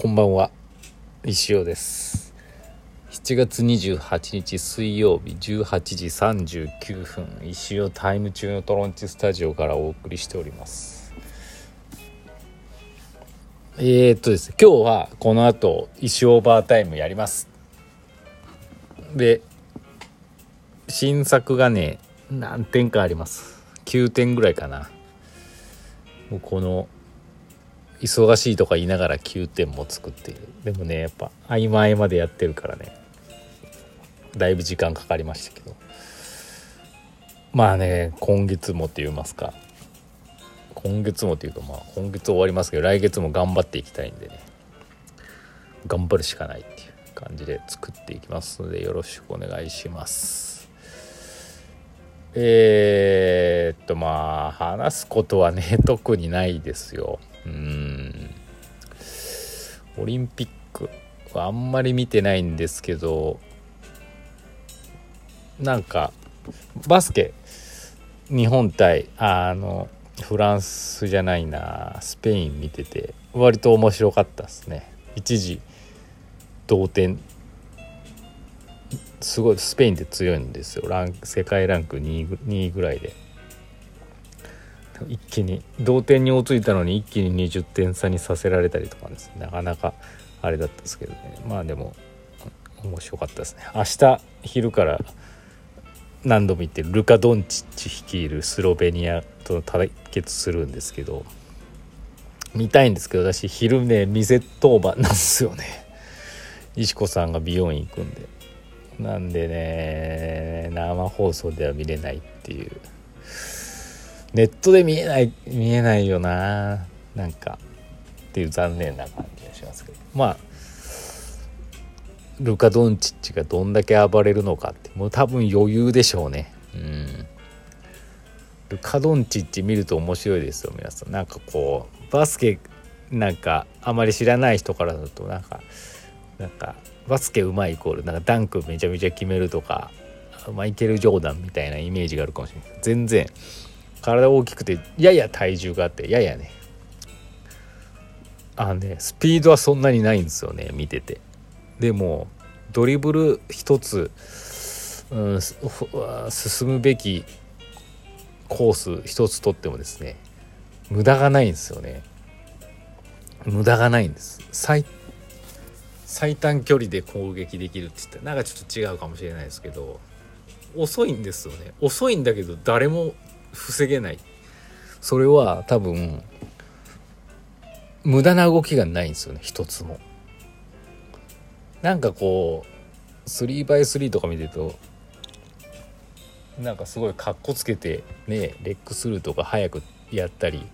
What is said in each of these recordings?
こんばんは。石尾です。7月28日水曜日18時39分。石尾タイム中のトロンチスタジオからお送りしております。えー、っとですね今日はこの後石尾オーバータイムやります。で新作がね何点かあります。9点ぐらいかな。もうこの忙しいとか言いながら9点も作っている。でもねやっぱ合間合間でやってるからね。だいぶ時間かかりましたけど。まあね今月もって言いますか。今月もっていうかまあ今月終わりますけど来月も頑張っていきたいんでね。頑張るしかないっていう感じで作っていきますのでよろしくお願いします。えー、っとまあ話すことはね特にないですよ。オリンピックはあんまり見てないんですけどなんかバスケ日本対あのフランスじゃないなスペイン見てて割と面白かったですね。一時同点。すごいスペインって強いんですよ。ラン世界ランク2 ,2 位ぐらいで。一気に同点に追いついたのに一気に20点差にさせられたりとかですね。なかなかあれだったんですけどね。まあでも面白かったですね。明日昼から何度も言ってるルカ・ドンチッチ率いるスロベニアと対決するんですけど見たいんですけど私昼ね店当番なんですよね。石子さんが美容院行くんで。なんでね生放送では見れないっていう。ネットで見えない見えないよななんかっていう残念な感じがしますけど。まあルカ・ドンチッチがどんだけ暴れるのかってもう多分余裕でしょうね。うん。ルカ・ドンチッチ見ると面白いですよ皆さん。なんかこうバスケなんかあまり知らない人からだとなんかなんかバスケうまいイコールなんかダンクめちゃめちゃ決めるとかマイケル・ジョーダンみたいなイメージがあるかもしれない。全然体大きくてやや体重があってややね。あのねスピードはそんなにないんですよね見てて。でもドリブル一つ、うん、進むべきコース一つとってもですね無駄がないんですよね。無駄がないんです。最最短距離で攻撃できるって言ったらなんかちょっと違うかもしれないですけど遅いんですよね。遅いんだけど誰も防げない。それは多分無駄な動きがないんですよね。一つも。なんかこう 3x3 とか見てるとなんかすごいかっこつけてねレックスルーとか早くやったり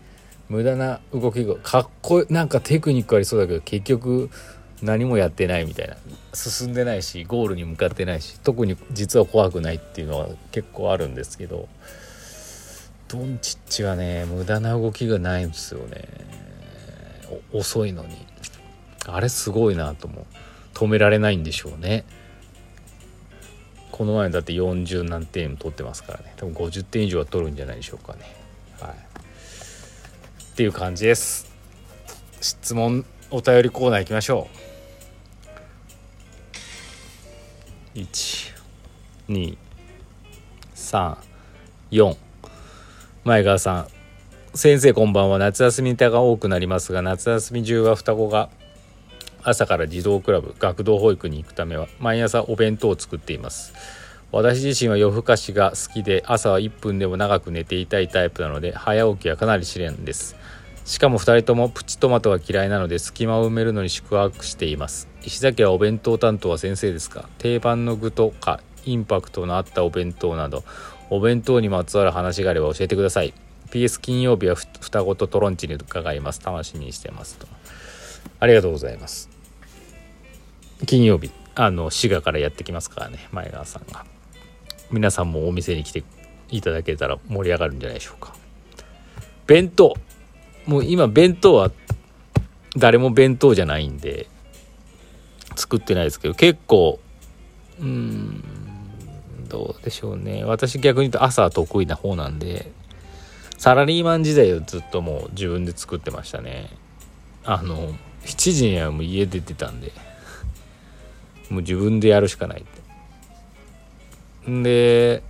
無駄な動きがかっこなんかテクニックありそうだけど結局何もやってないみたいな。進んでないしゴールに向かってないし特に実は怖くないっていうのは結構あるんですけどドンチッチはね無駄な動きがないんですよね。遅いのに。あれすごいなと思う。止められないんでしょうね。この前だって40何点取ってますからね。多分50点以上は取るんじゃないでしょうかね。はい。っていう感じです。質問お便りコーナー行きましょう。123前川さん先生こんばんは。夏休みネタが多くなりますが夏休み中は双子が朝から児童クラブ学童保育に行くためは毎朝お弁当を作っています。私自身は夜更かしが好きで朝は1分でも長く寝ていたいタイプなので早起きはかなり試練です。しかも2人ともプチトマトが嫌いなので隙間を埋めるのに宿泊しています。石崎はお弁当担当は先生ですか？定番の具とかインパクトのあったお弁当などお弁当にまつわる話があれば教えてください。PS 金曜日は双子とトロンチに伺います。楽しみにしてますと。ありがとうございます。金曜日あの滋賀からやってきますからね。前川さんが。皆さんもお店に来ていただけたら盛り上がるんじゃないでしょうか。弁当。もう今弁当は誰も弁当じゃないんで作ってないですけど結構うんどうでしょうね。私逆に言うと朝は得意な方なんでサラリーマン時代をずっともう自分で作ってましたね。あの7時にはもう家出てたんでもう自分でやるしかないって。んで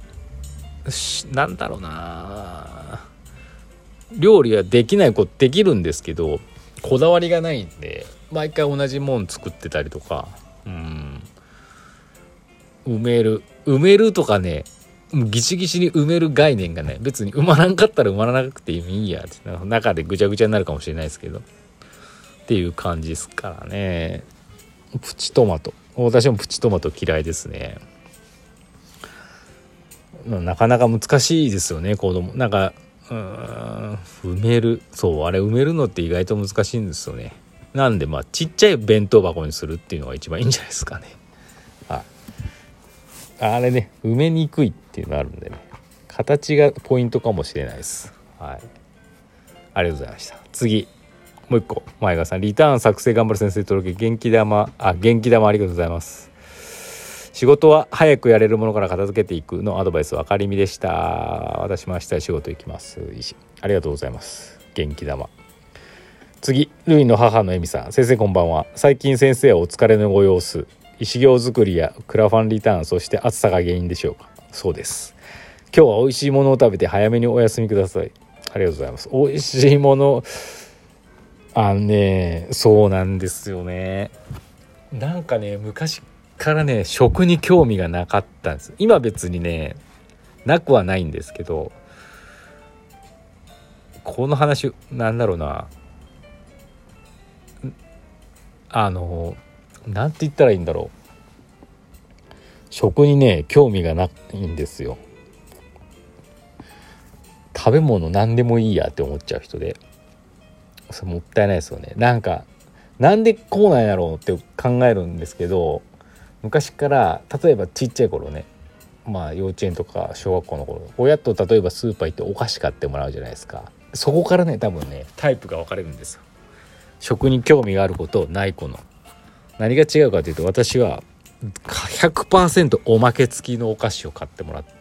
なんだろうな。料理はできないことできるんですけどこだわりがないんで毎回同じもん作ってたりとかうん。埋める。埋めるとかねギシギシに埋める概念がね別に埋まらんかったら埋まらなくていい。やって中でぐちゃぐちゃになるかもしれないですけど。っていう感じですからね。プチトマト。私もプチトマト嫌いですね。なかなか難しいですよね子供。なんかうん埋める。そうあれ埋めるのって意外と難しいんですよね。なんでまあちっちゃい弁当箱にするっていうのが一番いいんじゃないですかね。あれね埋めにくいっていうのあるんでね。形がポイントかもしれないです。はい。ありがとうございました。次。もう一個。前川さん。リターン作成頑張る先生届け元気玉。あ元気玉ありがとうございます。仕事は早くやれるものから片付けていくのアドバイス分かりみでした。私も明日仕事行きます。ありがとうございます。元気玉。次。ルイの母のエミさん。先生こんばんは。最近先生はお疲れのご様子。石行作りやクラファンリターンそして暑さが原因でしょうか？そうです。今日は美味しいものを食べて早めにお休みください。ありがとうございます。美味しいものあのねそうなんですよね。なんかね昔からね食に興味がなかったんです。今別にねなくはないんですけどこの話なんだろうな。あのなんて言ったらいいんだろう。食にね興味がないんですよ。食べ物何でもいいやって思っちゃう人で。それもったいないですよね。なんかなんでこうなんやろうって考えるんですけど昔から例えばちっちゃい頃ねまあ幼稚園とか小学校の頃親と例えばスーパー行ってお菓子買ってもらうじゃないですか。そこからね多分ねタイプが分かれるんですよ。食に興味がある子とない子の何が違うかというと私は100%おまけ付きのお菓子を買ってもらって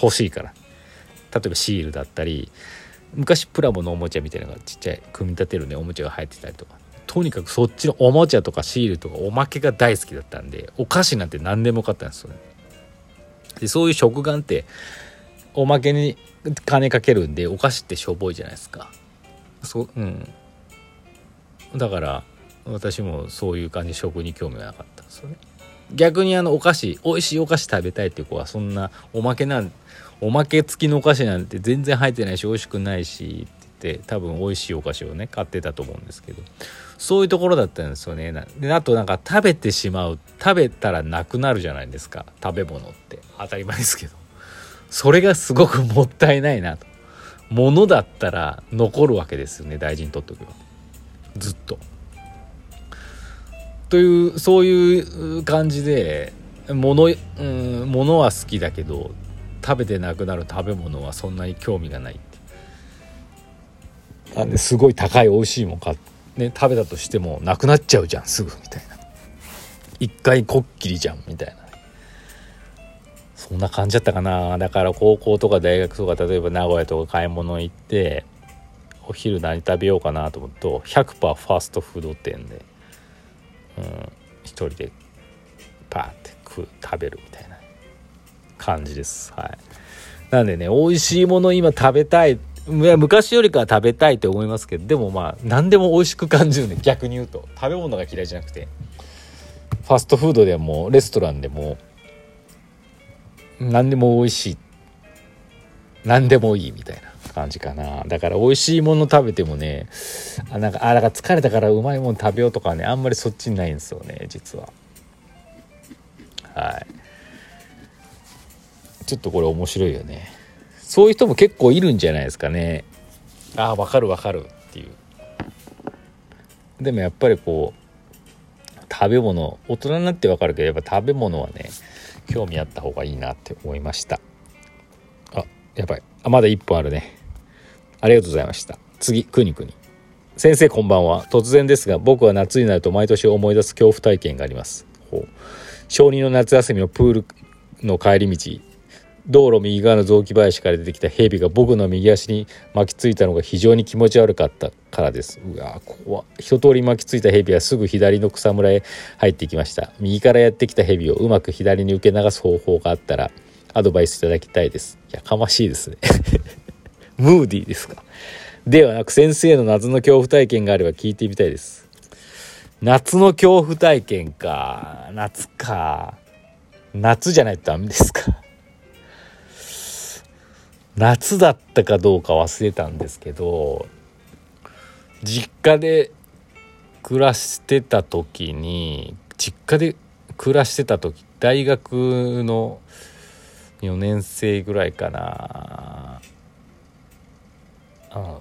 欲しいから。例えばシールだったり昔プラモのおもちゃみたいなのがちっちゃい組み立てるねおもちゃが入ってたりとか。とにかくそっちのおもちゃとかシールとかおまけが大好きだったんでお菓子なんて何でも買ったんですよね。でそういう食玩っておまけに金かけるんでお菓子ってしょぼいじゃないですか。そうん。だから私もそういう感じ食に興味がなかったんですよね。逆にあのお菓子美味しいお菓子食べたいっていう子はそんなおまけなんおまけ付きのお菓子なんて全然入ってないし美味しくないしって言って多分美味しいお菓子をね買ってたと思うんですけどそういうところだったんですよね。であとなんか食べてしまう食べたらなくなるじゃないですか。食べ物って。当たり前ですけど。それがすごくもったいないなと。物だったら残るわけですよね大事にとっておけば。ずっと。というそういう感じで物,、うん、物は好きだけど食べてなくなる食べ物はそんなに興味がないって。なんですごい高い美味しいもん買ね、食べたとしてもなくなっちゃうじゃんすぐみたいな。一回こっきりじゃんみたいな。そんな感じだったかな。だから高校とか大学とか例えば名古屋とか買い物行ってお昼何食べようかなと思うと100%ファストフード店でうん、一人でパーって食う食べるみたいな感じです。はい。なんでね美味しいもの今食べたい昔よりかは食べたいって思いますけどでもまあ何でも美味しく感じるね逆に言うと。食べ物が嫌いじゃなくて。ファストフードでもレストランでも何でも美味しい。何でもいいみたいな。感じかな。だから美味しいもの食べてもねあなんかあだから疲れたからうまいもの食べようとかねあんまりそっちにないんですよね実は。はい。ちょっとこれ面白いよね。そういう人も結構いるんじゃないですかね。ああ分かる分かる。っていう。でもやっぱりこう食べ物大人になって分かるけどやっぱ食べ物はね興味あった方がいいなって思いました。あやばい。あまだ1本あるね。ありがとうございました。次くにくに。先生こんばんは。突然ですが僕は夏になると毎年思い出す恐怖体験があります。小児の夏休みのプールの帰り道道路右側の雑木林から出てきた蛇が僕の右足に巻きついたのが非常に気持ち悪かったからです。うわ怖一通り巻きついた蛇はすぐ左の草むらへ入っていきました。右からやってきた蛇をうまく左に受け流す方法があったらアドバイスいただきたいです。やかましいですね。ムーディーですか？ではなく先生の夏の恐怖体験があれば聞いてみたいです。夏の恐怖体験か。夏か。夏じゃないとダメですか。夏だったかどうか忘れたんですけど実家で暮らしてた時に実家で暮らしてた時大学の4年生ぐらいかな。あ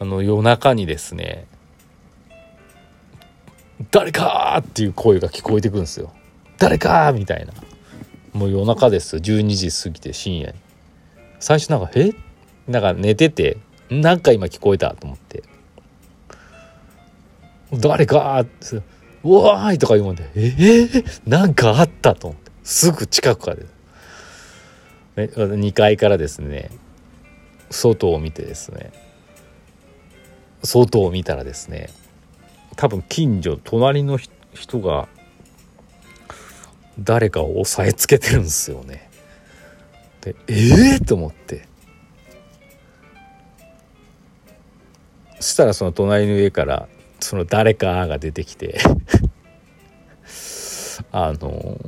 あの夜中にですね「誰か!」っていう声が聞こえてくるんですよ。誰かみたいなもう夜中です12時過ぎて深夜に最初なんか「え？なんか寝ててなんか今聞こえたと思って「誰か!」って「わーい!」とか言うもんで「え？ー、なんかあった!」と思ってすぐ近くからね、2階からですね外を見てですね。外を見たらですね多分近所隣の人が誰かを押さえつけてるんですよね。でええー、と思って。そしたらその隣の家からその誰かが出てきて あの